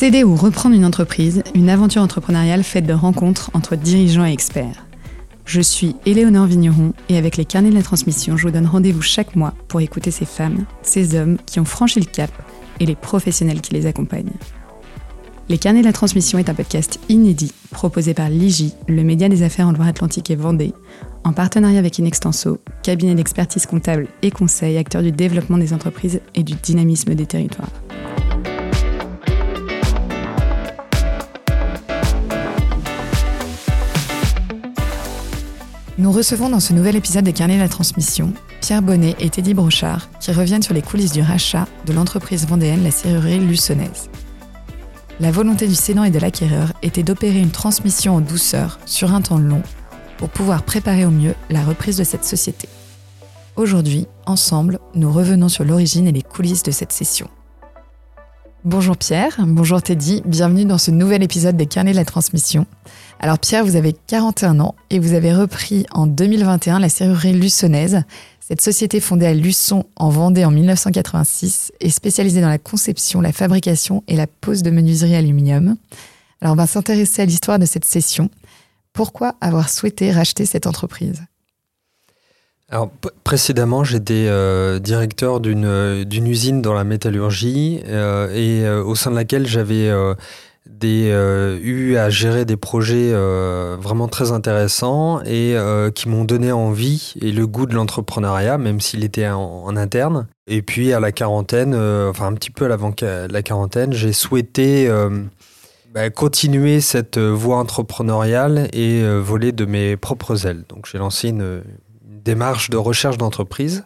Céder ou reprendre une entreprise, une aventure entrepreneuriale faite de rencontres entre dirigeants et experts. Je suis Éléonore Vigneron et avec les carnets de la transmission, je vous donne rendez-vous chaque mois pour écouter ces femmes, ces hommes qui ont franchi le cap et les professionnels qui les accompagnent. Les carnets de la transmission est un podcast inédit proposé par l'IGI, le média des affaires en Loire-Atlantique et Vendée, en partenariat avec Inextenso, cabinet d'expertise comptable et conseil, acteur du développement des entreprises et du dynamisme des territoires. Nous recevons dans ce nouvel épisode des Carnets de la Transmission Pierre Bonnet et Teddy Brochard qui reviennent sur les coulisses du rachat de l'entreprise vendéenne La Serrurerie Luçonnaise. La volonté du cédant et de l'acquéreur était d'opérer une transmission en douceur sur un temps long pour pouvoir préparer au mieux la reprise de cette société. Aujourd'hui, ensemble, nous revenons sur l'origine et les coulisses de cette session. Bonjour Pierre, bonjour Teddy, bienvenue dans ce nouvel épisode des Carnets de la Transmission. Alors Pierre, vous avez 41 ans et vous avez repris en 2021 la serrurerie Luçonnaise. Cette société fondée à Luçon en Vendée en 1986 est spécialisée dans la conception, la fabrication et la pose de menuiserie aluminium. Alors on va s'intéresser à l'histoire de cette session. Pourquoi avoir souhaité racheter cette entreprise? Alors, précédemment, j'étais euh, directeur d'une usine dans la métallurgie euh, et euh, au sein de laquelle j'avais eu à gérer des projets vraiment très intéressants et qui m'ont donné envie et le goût de l'entrepreneuriat, même s'il était en, interne. Et puis à la quarantaine, enfin un petit peu avant la quarantaine, j'ai souhaité bah, continuer cette voie entrepreneuriale et voler de mes propres ailes. Donc j'ai lancé une, démarche de recherche d'entreprise.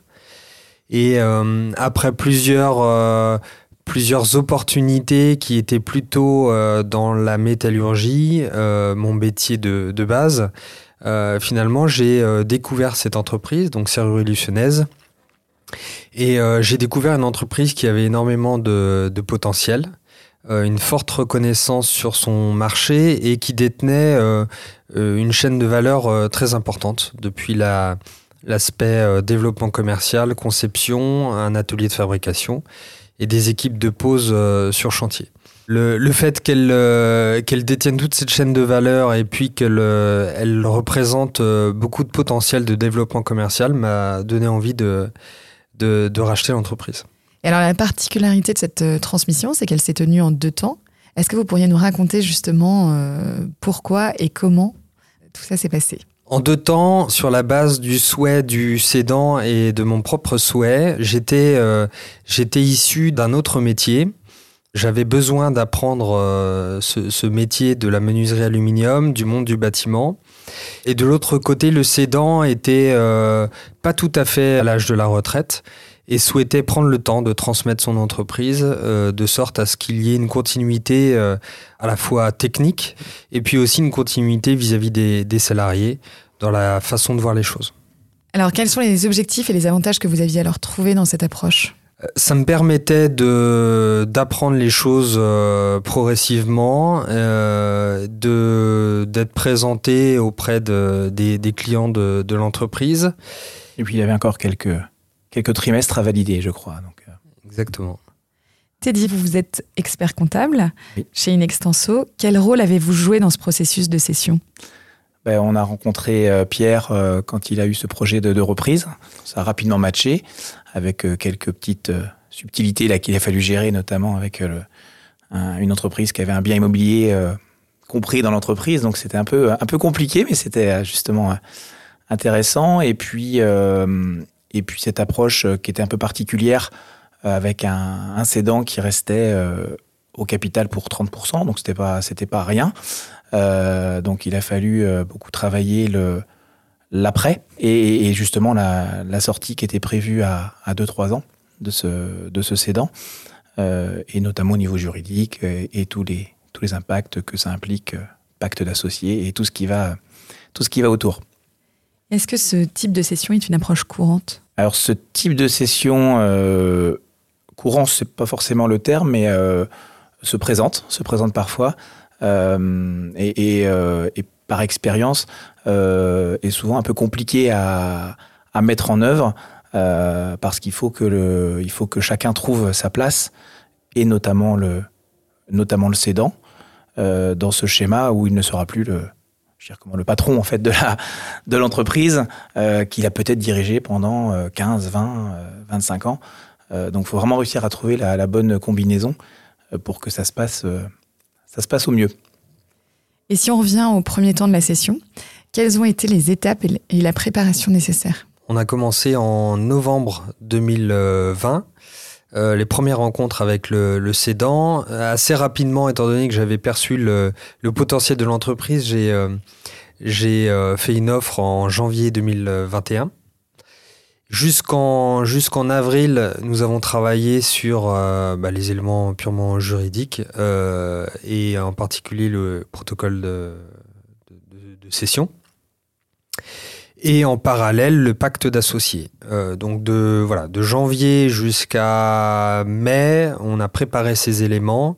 Et après plusieurs plusieurs opportunités qui étaient plutôt euh, dans la métallurgie, euh, mon métier de, de base. Euh, finalement, j'ai découvert cette entreprise, donc Serrurerie Lucionnaise. Et j'ai découvert une entreprise qui avait énormément de, de potentiel, une forte reconnaissance sur son marché et qui détenait une chaîne de valeur très importante depuis la, l'aspect développement commercial, conception, un atelier de fabrication et des équipes de pause euh, sur chantier. Le, le fait qu'elle euh, détienne toute cette chaîne de valeur et puis qu'elle euh, elle représente beaucoup de potentiel de développement commercial m'a donné envie de, de, de racheter l'entreprise. Alors la particularité de cette transmission, c'est qu'elle s'est tenue en deux temps. Est-ce que vous pourriez nous raconter justement pourquoi et comment tout ça s'est passé? En deux temps, sur la base du souhait du cédant et de mon propre souhait, j'étais euh, issu d'un autre métier. J'avais besoin d'apprendre euh, ce, métier de la menuiserie aluminium, du monde du bâtiment. Et de l'autre côté, le cédant était euh, pas tout à fait à l'âge de la retraite et souhaitait prendre le temps de transmettre son entreprise euh, de sorte à ce qu'il y ait une continuité à la fois technique et puis aussi une continuité vis-à-vis des, salariés dans la façon de voir les choses. Alors quels sont les objectifs et les avantages que vous aviez alors trouvés dans cette approche? Euh, ça me permettait de d'apprendre les choses euh, progressivement, euh, de d'être présenté auprès de, des, des clients de, de l'entreprise. Et puis il y avait encore quelques quelques trimestres à valider, je crois. Donc, euh. Exactement. Teddy, vous êtes expert comptable oui. chez Inextenso. Quel rôle avez-vous joué dans ce processus de cession? Ben, On a rencontré euh, Pierre euh, quand il a eu ce projet de, reprise. Ça a rapidement matché avec euh, quelques petites subtilités qu'il a fallu gérer, notamment avec une entreprise qui avait un bien immobilier compris dans l'entreprise. Donc c'était un peu, un peu compliqué, mais c'était justement intéressant. Et puis, et puis cette approche qui était un peu particulière avec un, un qui restait au capital pour 30%, donc c'était pas c'était pas rien. Euh, donc il a fallu beaucoup travailler le l'après et, et, justement la, la, sortie qui était prévue à, à 2-3 ans de ce de ce cédant euh, et notamment au niveau juridique et, et, tous les tous les impacts que ça implique pacte d'associés et tout ce qui va tout ce qui va autour. Est-ce que ce type de session est une approche courante? Alors ce type de session euh, courant, c'est pas forcément le terme, mais euh, se présente, se présente parfois, euh, euh, et, par expérience euh, est souvent un peu compliqué à, mettre en œuvre parce qu'il faut que il faut que chacun trouve sa place et notamment le notamment le cédant, dans ce schéma où il ne sera plus le, comment, le patron en fait de la de l'entreprise qu'il a peut-être dirigé pendant 15, 20, 25 ans. donc, il faut vraiment réussir à trouver la bonne combinaison pour que ça se passe, ça se passe au mieux. Et si on revient au premier temps de la session, quelles ont été les étapes et la préparation nécessaire? On a commencé en novembre 2020. Euh, les premières rencontres avec le, le cédant. Assez rapidement, étant donné que j'avais perçu le, potentiel de l'entreprise, j'ai euh, euh, fait une offre en janvier 2021. Jusqu'en avril, nous avons travaillé sur bah, les éléments purement juridiques et en particulier le protocole de, session et en parallèle le pacte d'associés. Euh, donc de janvier jusqu'à mai, on a préparé ces éléments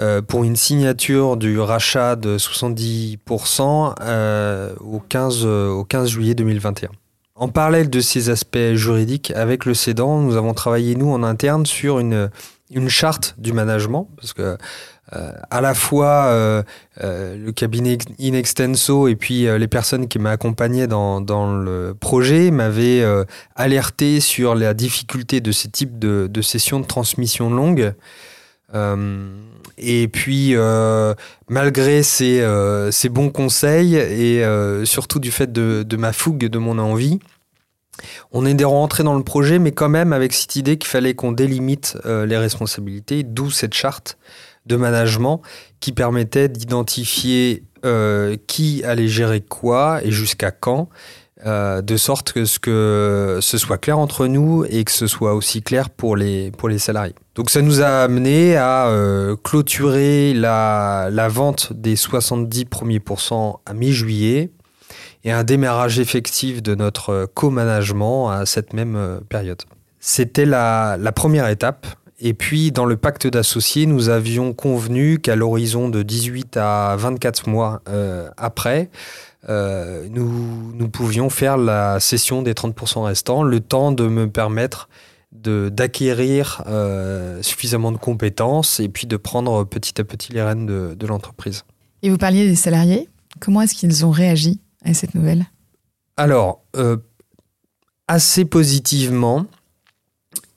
euh, pour une signature du rachat de 70% euh, au 15 au 15 juillet 2021. En parallèle de ces aspects juridiques, avec le cédant, nous avons travaillé nous en interne sur une une charte du management parce que euh, à la fois euh, euh, le cabinet in extenso et puis les personnes qui m'accompagnaient dans, dans le projet m'avaient alerté sur la difficulté de ce type de, de sessions de transmission longue. Et puis, malgré ces, ces, bons conseils et surtout du fait de, ma fougue, de mon envie, on est rentré dans le projet, mais quand même avec cette idée qu'il fallait qu'on délimite les responsabilités, d'où cette charte de management qui permettait d'identifier euh, qui allait gérer quoi et jusqu'à quand, euh, de sorte que ce, soit clair entre nous et que ce soit aussi clair pour les salariés. Donc ça nous a amené à euh, clôturer la, vente des 70 premiers pourcents à mi-juillet et un démarrage effectif de notre co-management à cette même période. C'était la, première étape et puis, dans le pacte d'associés, nous avions convenu qu'à l'horizon de 18 à 24 mois euh, après, euh, nous, nous, pouvions faire la cession des 30% restants, le temps de me permettre d'acquérir euh, suffisamment de compétences et puis de prendre petit à petit les rênes de, de l'entreprise. Et vous parliez des salariés. Comment est-ce qu'ils ont réagi à cette nouvelle? Alors, assez positivement.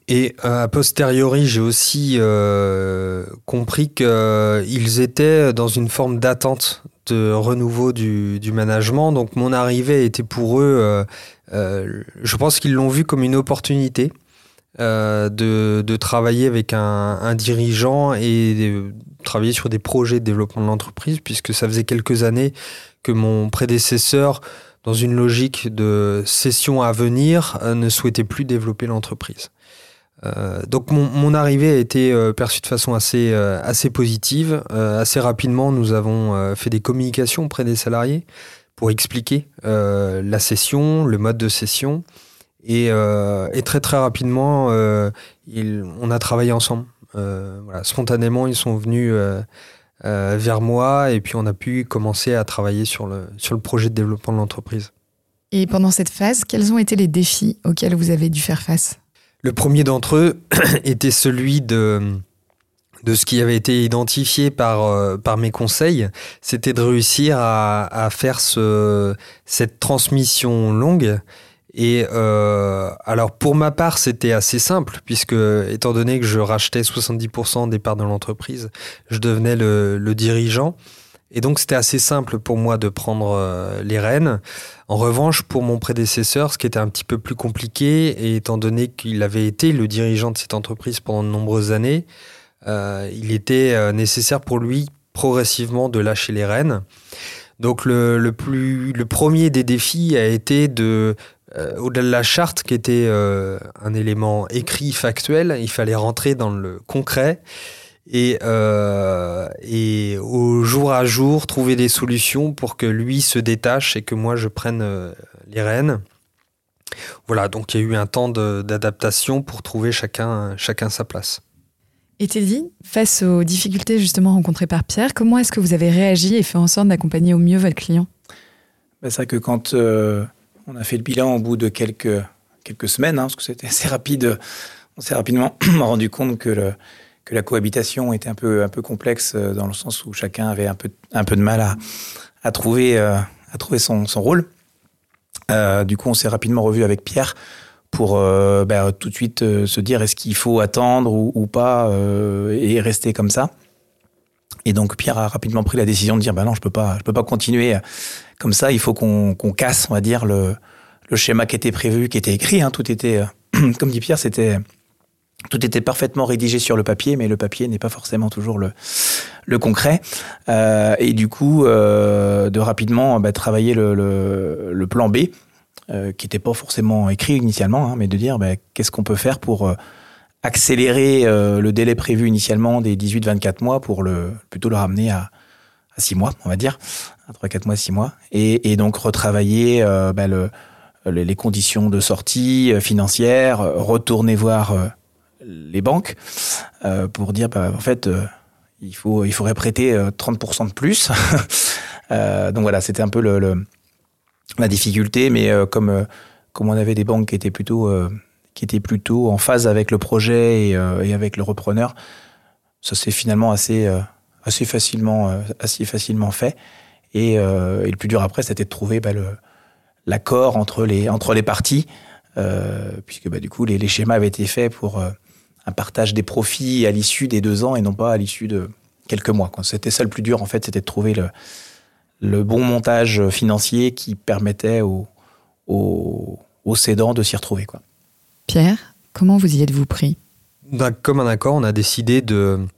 Et euh, a posteriori, j'ai aussi euh, compris qu'ils euh, étaient dans une forme d'attente de renouveau du, management. Donc mon arrivée était pour eux, je pense qu'ils l'ont vu comme une opportunité de, travailler avec un, dirigeant et de travailler sur des projets de développement de l'entreprise, puisque ça faisait quelques années que mon prédécesseur, dans une logique de session à venir, ne souhaitait plus développer l'entreprise. Euh, donc mon, arrivée a été euh, perçue de façon assez, euh, assez positive. assez rapidement, nous avons fait des communications auprès des salariés pour expliquer la session, le mode de session. Et, et très très rapidement, il, on a travaillé ensemble. voilà, spontanément, ils sont venus vers moi et puis on a pu commencer à travailler sur le, sur le projet de développement de l'entreprise. Et pendant cette phase, quels ont été les défis auxquels vous avez dû faire face? Le premier d'entre eux était celui de, de ce qui avait été identifié par, euh, par mes conseils, c'était de réussir à, à faire ce, cette transmission longue. Et euh, alors pour ma part, c'était assez simple, puisque étant donné que je rachetais 70% des parts de l'entreprise, je devenais le, dirigeant. Et donc c'était assez simple pour moi de prendre euh, les rênes. En revanche, pour mon prédécesseur, ce qui était un petit peu plus compliqué, et étant donné qu'il avait été le dirigeant de cette entreprise pendant de nombreuses années, euh, il était euh, nécessaire pour lui progressivement de lâcher les rênes. Donc le, plus, le premier des défis a été de, au-delà de la charte qui était un élément écrit, factuel, il fallait rentrer dans le concret et, euh, et au jour à jour trouver des solutions pour que lui se détache et que moi je prenne euh, les rênes. Voilà, donc il y a eu un temps d'adaptation pour trouver chacun, chacun sa place. Et Teddy, face aux difficultés justement rencontrées par Pierre, comment est-ce que vous avez réagi et fait en sorte d'accompagner au mieux votre client? Ben, C'est vrai que quand euh, on a fait le bilan au bout de quelques, quelques semaines, hein, parce que c'était assez rapide, on s'est rapidement rendu compte que que la cohabitation était un peu, un peu complexe dans le sens où chacun avait un peu, un peu de mal à, à trouver, à trouver son, son rôle. du coup, on s'est rapidement revu avec Pierre pour ben, tout de suite se dire est-ce qu'il faut attendre ou, ou pas et rester comme ça. Et donc Pierre a rapidement pris la décision de dire bah non, je peux pas, je peux pas continuer comme ça. Il faut qu'on casse, on va dire le, schéma qui était prévu, qui était écrit. Hein, tout était, comme dit Pierre, c'était tout était parfaitement rédigé sur le papier, mais le papier n'est pas forcément toujours le, concret. Euh, et du coup, euh, de rapidement bah, travailler le, plan B, euh, qui n'était pas forcément écrit initialement, hein, mais de dire bah, qu'est-ce qu'on peut faire pour euh, accélérer euh, le délai prévu initialement des 18-24 mois pour le plutôt le ramener à, 6 mois, on va dire, à 3-4 mois, 6 mois, et, donc retravailler euh, bah, le, les conditions de sortie euh, financière, retourner voir les banques pour dire bah, en fait il faut il faudrait prêter 30% de plus. donc voilà, c'était un peu la difficulté, mais comme comme on avait des banques qui étaient plutôt qui était plutôt en phase avec le projet et, euh, et avec le repreneur. Ça s'est finalement assez, euh, assez, facilement, euh, assez facilement fait. Et, et, le plus dur après, c'était de trouver bah, l'accord entre les, entre les parties, puisque bah, du coup, les, les, schémas avaient été faits pour un partage des profits à l'issue des deux ans et non pas à l'issue de quelques mois. C'était ça le plus dur, en fait, c'était de trouver le, le bon montage financier qui permettait aux, aux, aux cédants de s'y retrouver. Quoi. Pierre, comment vous y êtes-vous pris? Comme un accord, on a décidé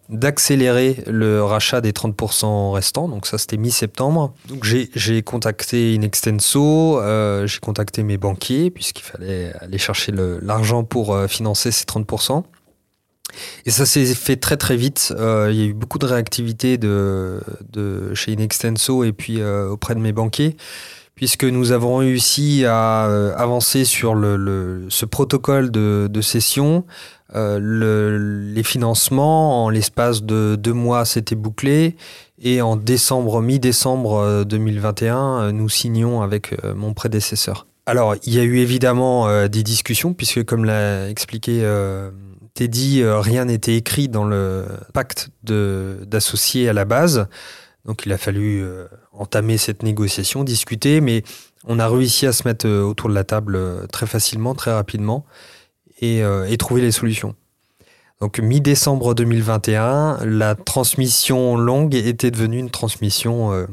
d'accélérer le rachat des 30% restants. Donc ça, c'était mi-septembre. Donc j'ai contacté Inextenso, euh, j'ai contacté mes banquiers puisqu'il fallait aller chercher l'argent pour euh, financer ces 30%. Et ça s'est fait très très vite. Euh, il y a eu beaucoup de réactivité de, de chez Inextenso et puis auprès de mes banquiers puisque nous avons réussi à euh, avancer sur ce protocole de, cession. Euh, le, les financements, en l'espace de deux mois, c'était bouclé. Et en décembre, mi-décembre 2021, euh, nous signions avec mon prédécesseur. Alors, il y a eu évidemment des discussions, puisque comme l'a expliqué Teddy, rien n'était écrit dans le pacte d'associés à la base. Donc il a fallu entamer cette négociation, discuter, mais on a réussi à se mettre euh, autour de la table euh, très facilement, très rapidement, et, euh, et trouver les solutions. Donc mi-décembre 2021, la transmission longue était devenue une transmission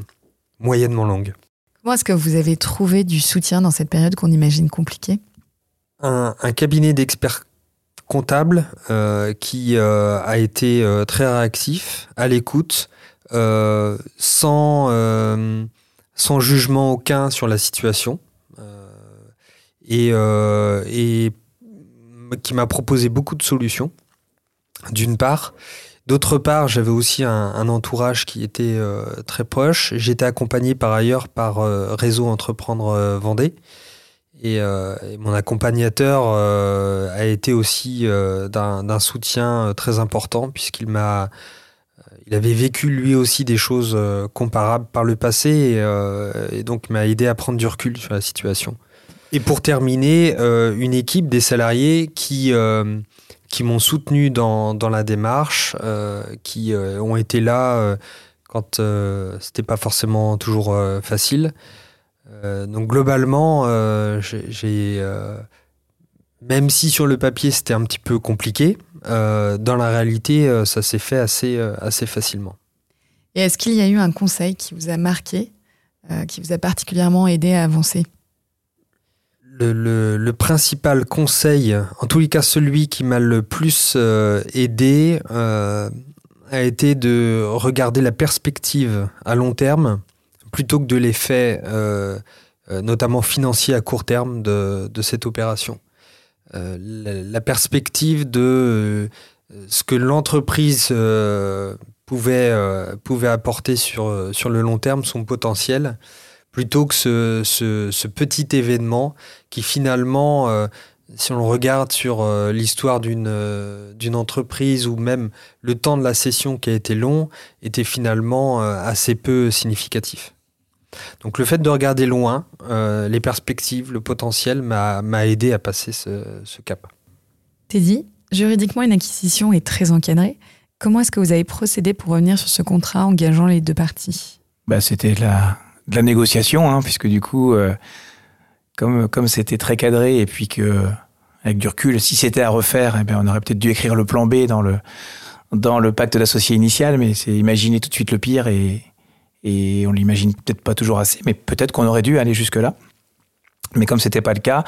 moyennement longue. Comment est-ce que vous avez trouvé du soutien dans cette période qu'on imagine compliquée? Un, un, cabinet d'experts comptables euh, qui euh, a été très réactif, à l'écoute, euh, sans, euh, sans jugement aucun sur la situation. Euh, et, et qui m'a proposé beaucoup de solutions, d'une part. D'autre part, j'avais aussi un, entourage qui était très proche. J'étais accompagné par ailleurs par Réseau Entreprendre Vendée. Et, mon accompagnateur a été aussi d'un soutien très important puisqu'il m'a il avait vécu lui aussi des choses euh, comparables par le passé et, euh, et donc m'a aidé à prendre du recul sur la situation. Et pour terminer, euh, une équipe des salariés qui, qui m'ont soutenu dans, dans, la démarche, qui ont été là quand c'était pas forcément toujours facile. donc globalement, j'ai même si sur le papier c'était un petit peu compliqué, euh, dans la réalité, euh, ça s'est fait assez, euh, assez facilement. Et est-ce qu'il y a eu un conseil qui vous a marqué, qui vous a particulièrement aidé à avancer? Le, le, le, principal conseil, en tous les cas celui qui m'a le plus aidé, a été de regarder la perspective à long terme plutôt que de l'effet, notamment financier à court terme de, de cette opération. Euh, la, perspective de euh, ce que l'entreprise euh, pouvait, pouvait apporter sur, sur le long terme, son potentiel, plutôt que ce, ce, ce petit événement qui finalement, si on le regarde sur l'histoire d'une d'une entreprise ou même le temps de la session qui a été long, était finalement assez peu significatif. Donc le fait de regarder loin, euh, les perspectives, le potentiel m'a aidé à passer ce, ce cap. Teddy, juridiquement, une acquisition est très encadrée. Comment est-ce que vous avez procédé pour revenir sur ce contrat engageant les deux parties? Bah, C'était de la, de la négociation, hein, puisque du coup, euh, comme comme c'était très cadré et puis que avec du recul, si c'était à refaire, eh bien, on aurait peut-être dû écrire le plan B dans le dans le pacte d'associé initial, mais c'est imaginer tout de suite le pire et et on l'imagine peut-être pas toujours assez, mais peut-être qu'on aurait dû aller jusque là. Mais comme c'était pas le cas,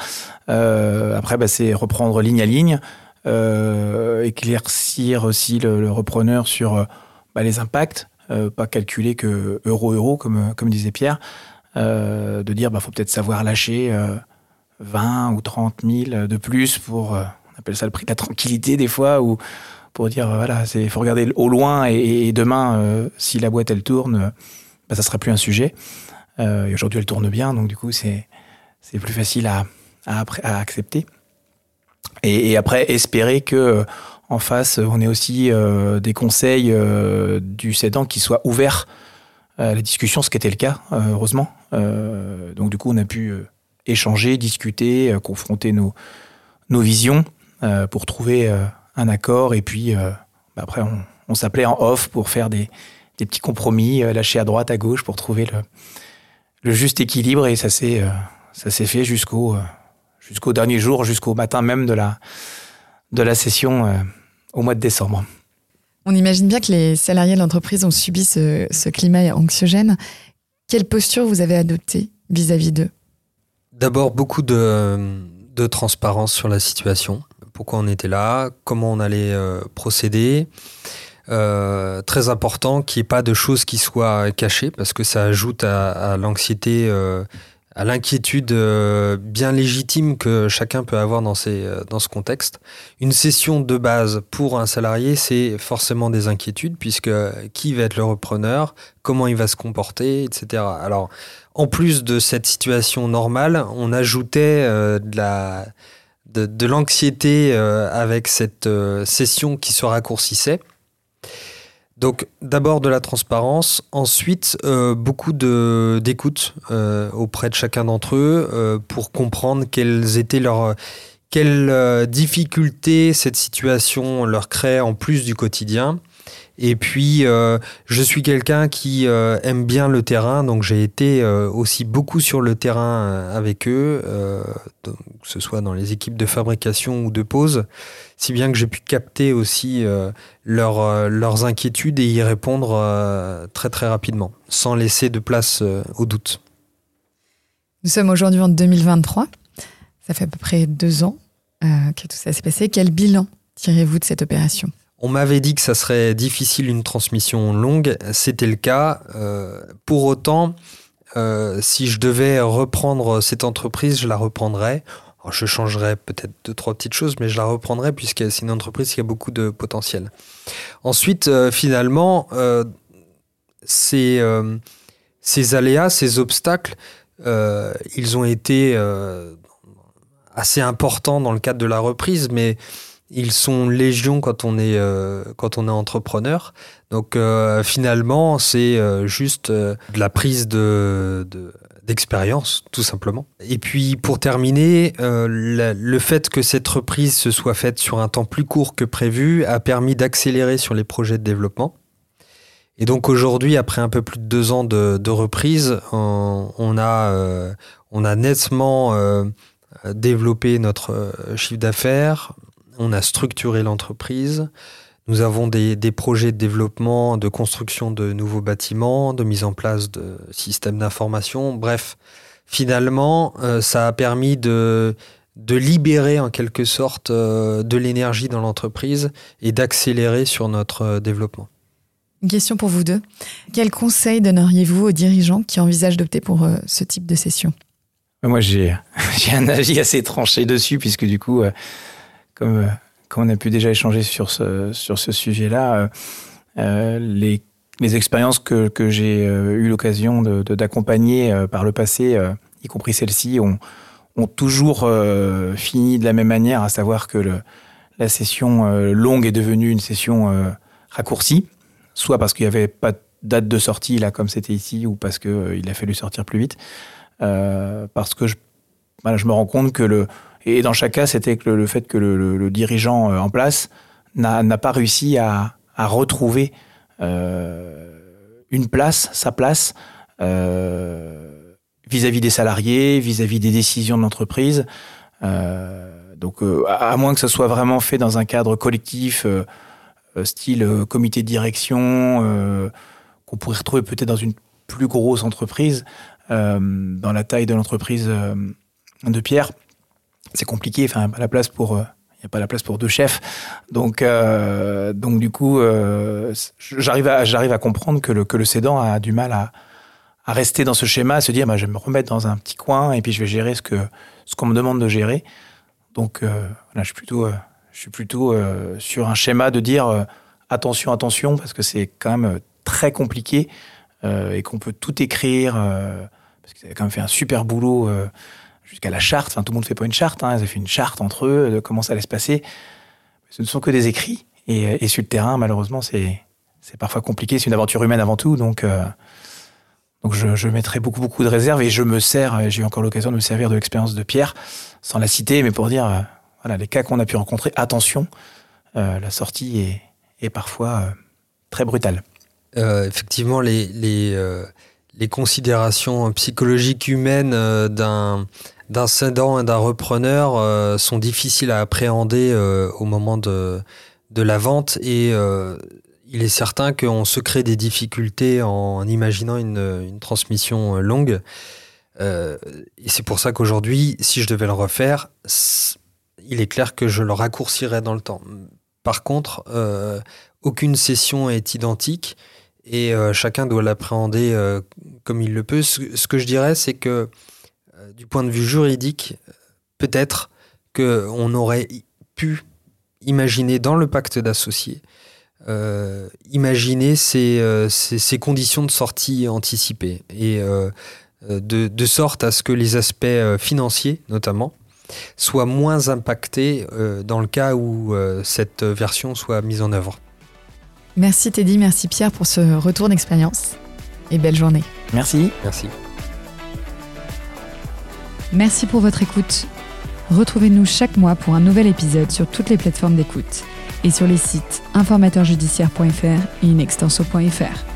euh, après bah, c'est reprendre ligne à ligne, euh, éclaircir aussi le, repreneur sur euh, bah, les impacts, pas calculer que euro euro comme comme disait Pierre, de dire bah faut peut-être savoir lâcher 20 ou 30 000 de plus pour on appelle ça le prix de la tranquillité des fois ou pour dire voilà c'est faut regarder au loin et, demain si la boîte elle tourne bah, ça sera plus un sujet. Et aujourd'hui elle tourne bien donc du coup c'est c'est plus facile à, à, à accepter. Et, après espérer que en face on ait aussi euh, des conseils euh, du cédant qui soient ouverts à la discussion ce qui était le cas euh, heureusement. Euh, donc du coup on a pu euh, échanger discuter euh, confronter nos, nos visions euh, pour trouver euh, un accord et puis euh, bah après on, on s'appelait en off pour faire des, des petits compromis euh, lâchés à droite à gauche pour trouver le, le juste équilibre et ça s'est euh, ça s'est fait jusqu'au euh, jusqu'au dernier jour jusqu'au matin même de la de la session euh, au mois de décembre. On imagine bien que les salariés de l'entreprise ont subi ce, ce, climat anxiogène. Quelle posture vous avez adoptée vis-à-vis d'eux? D'abord, beaucoup de, de, transparence sur la situation. Pourquoi on était là, comment on allait euh, procéder. Euh, très important qu'il n'y ait pas de choses qui soient cachées parce que ça ajoute à, l'anxiété euh, à l'inquiétude bien légitime que chacun peut avoir dans, ces, dans ce contexte. Une session de base pour un salarié, c'est forcément des inquiétudes, puisque qui va être le repreneur, comment il va se comporter, etc. Alors, en plus de cette situation normale, on ajoutait de la de, l'anxiété euh, avec cette euh, session qui se raccourcissait. Donc d'abord de la transparence, ensuite euh, beaucoup d'écoute auprès de chacun d'entre eux pour comprendre quelles étaient leurs quelles difficultés cette situation leur crée en plus du quotidien. Et puis, euh, je suis quelqu'un qui euh, aime bien le terrain, donc j'ai été euh, aussi beaucoup sur le terrain avec eux, que ce soit dans les équipes de fabrication ou de pause, si bien que j'ai pu capter aussi leur, leurs inquiétudes et y répondre très très rapidement, sans laisser de place au doute. Nous sommes aujourd'hui en 2023, ça fait à peu près deux ans que tout ça s'est passé. Quel bilan tirez-vous de cette opération? On m'avait dit que ça serait difficile une transmission longue, c'était le cas. Euh, pour autant, euh, si je devais reprendre cette entreprise, je la reprendrais. Je changerais peut-être deux, trois petites choses, mais je la reprendrais puisque c'est une entreprise qui a beaucoup de potentiel. Ensuite, euh, finalement, ces, ces aléas, ces obstacles, ils ont été assez importants dans le cadre de la reprise, mais ils sont légion quand on est, euh, quand on est entrepreneur. Donc euh, finalement, c'est euh, juste euh, de la prise de, de d'expérience, tout simplement. Et puis, pour terminer, euh, la, le fait que cette reprise se soit faite sur un temps plus court que prévu a permis d'accélérer sur les projets de développement. Et donc aujourd'hui, après un peu plus de deux ans de, de reprise, on, on, a, euh, on a nettement développé notre chiffre d'affaires, on a structuré l'entreprise, nous avons des, des, projets de développement, de construction de nouveaux bâtiments, de mise en place de systèmes d'information. Bref, finalement, euh, ça a permis de, de libérer en quelque sorte euh, de l'énergie dans l'entreprise et d'accélérer sur notre euh, développement. Une question pour vous deux. Quel conseil donneriez-vous aux dirigeants qui envisagent d'opter pour euh, ce type de session Moi, j'ai un avis assez tranché dessus, puisque du coup, euh, comme, euh, comme on a pu déjà échanger sur ce, sur ce sujet-là, euh, les, les expériences que, que j'ai euh, eu l'occasion d'accompagner de, de, par le passé, euh, y compris celle-ci, ont, ont toujours euh, fini de la même manière, à savoir que le, la session euh, longue est devenue une session euh, raccourcie, soit parce qu'il n'y avait pas de date de sortie là comme c'était ici, ou parce qu'il euh, a fallu sortir plus vite, euh, parce que je, voilà, je me rends compte que le et dans chaque cas, c'était le, le, fait que le, dirigeant euh, en place n'a pas réussi à, retrouver une place, sa place vis-à-vis des salariés, vis-à-vis des décisions de l'entreprise. donc, à, moins que ce soit vraiment fait dans un cadre collectif, style comité de direction, qu'on pourrait retrouver peut-être dans une plus grosse entreprise, dans la taille de l'entreprise de Pierre, c'est compliqué. Enfin, la place pour, il n'y a pas la place pour deux chefs. Donc, euh, donc du coup, euh, j'arrive à, à comprendre que le, que le cédant a du mal à, à rester dans ce schéma, à se dire, bah, je vais me remettre dans un petit coin et puis je vais gérer ce que, ce qu'on me demande de gérer. Donc, euh, je suis plutôt, je suis plutôt sur un schéma de dire, attention, attention, parce que c'est quand même très compliqué et qu'on peut tout écrire, parce qu'ils avaient quand même fait un super boulot jusqu'à la charte. Tout le monde ne fait pas une charte. Hein. Ils ont fait une charte entre eux de comment ça allait se passer. Ce ne sont que des écrits. Et, sur le terrain, malheureusement, c'est parfois compliqué. C'est une aventure humaine avant tout. Donc, euh, donc je, mettrai beaucoup, beaucoup de réserves. Et je me sers, j'ai eu encore l'occasion de me servir de l'expérience de Pierre, sans la citer, mais pour dire, euh, voilà, les cas qu'on a pu rencontrer, attention, euh, la sortie est, est parfois très brutale. effectivement, les, les considérations psychologiques humaines d'un d'un cédant et d'un repreneur euh, sont difficiles à appréhender euh, au moment de, de la vente et euh, il est certain qu'on se crée des difficultés en imaginant une, une transmission longue. et c'est pour ça qu'aujourd'hui, si je devais le refaire, il est clair que je le raccourcirais dans le temps. Par contre, aucune session est identique et chacun doit l'appréhender comme il le peut. Ce, que je dirais, c'est que euh, du point de vue juridique, peut-être qu'on aurait pu imaginer dans le pacte d'associés, euh, imaginer euh, ces, conditions de sortie anticipées et de, sorte à ce que les aspects financiers, notamment, soient moins impactés dans le cas où cette version soit mise en œuvre. Merci Teddy, merci Pierre pour ce retour d'expérience et belle journée. Merci. Merci. Merci pour votre écoute. Retrouvez-nous chaque mois pour un nouvel épisode sur toutes les plateformes d'écoute et sur les sites informateurjudiciaire.fr et inextenso.fr.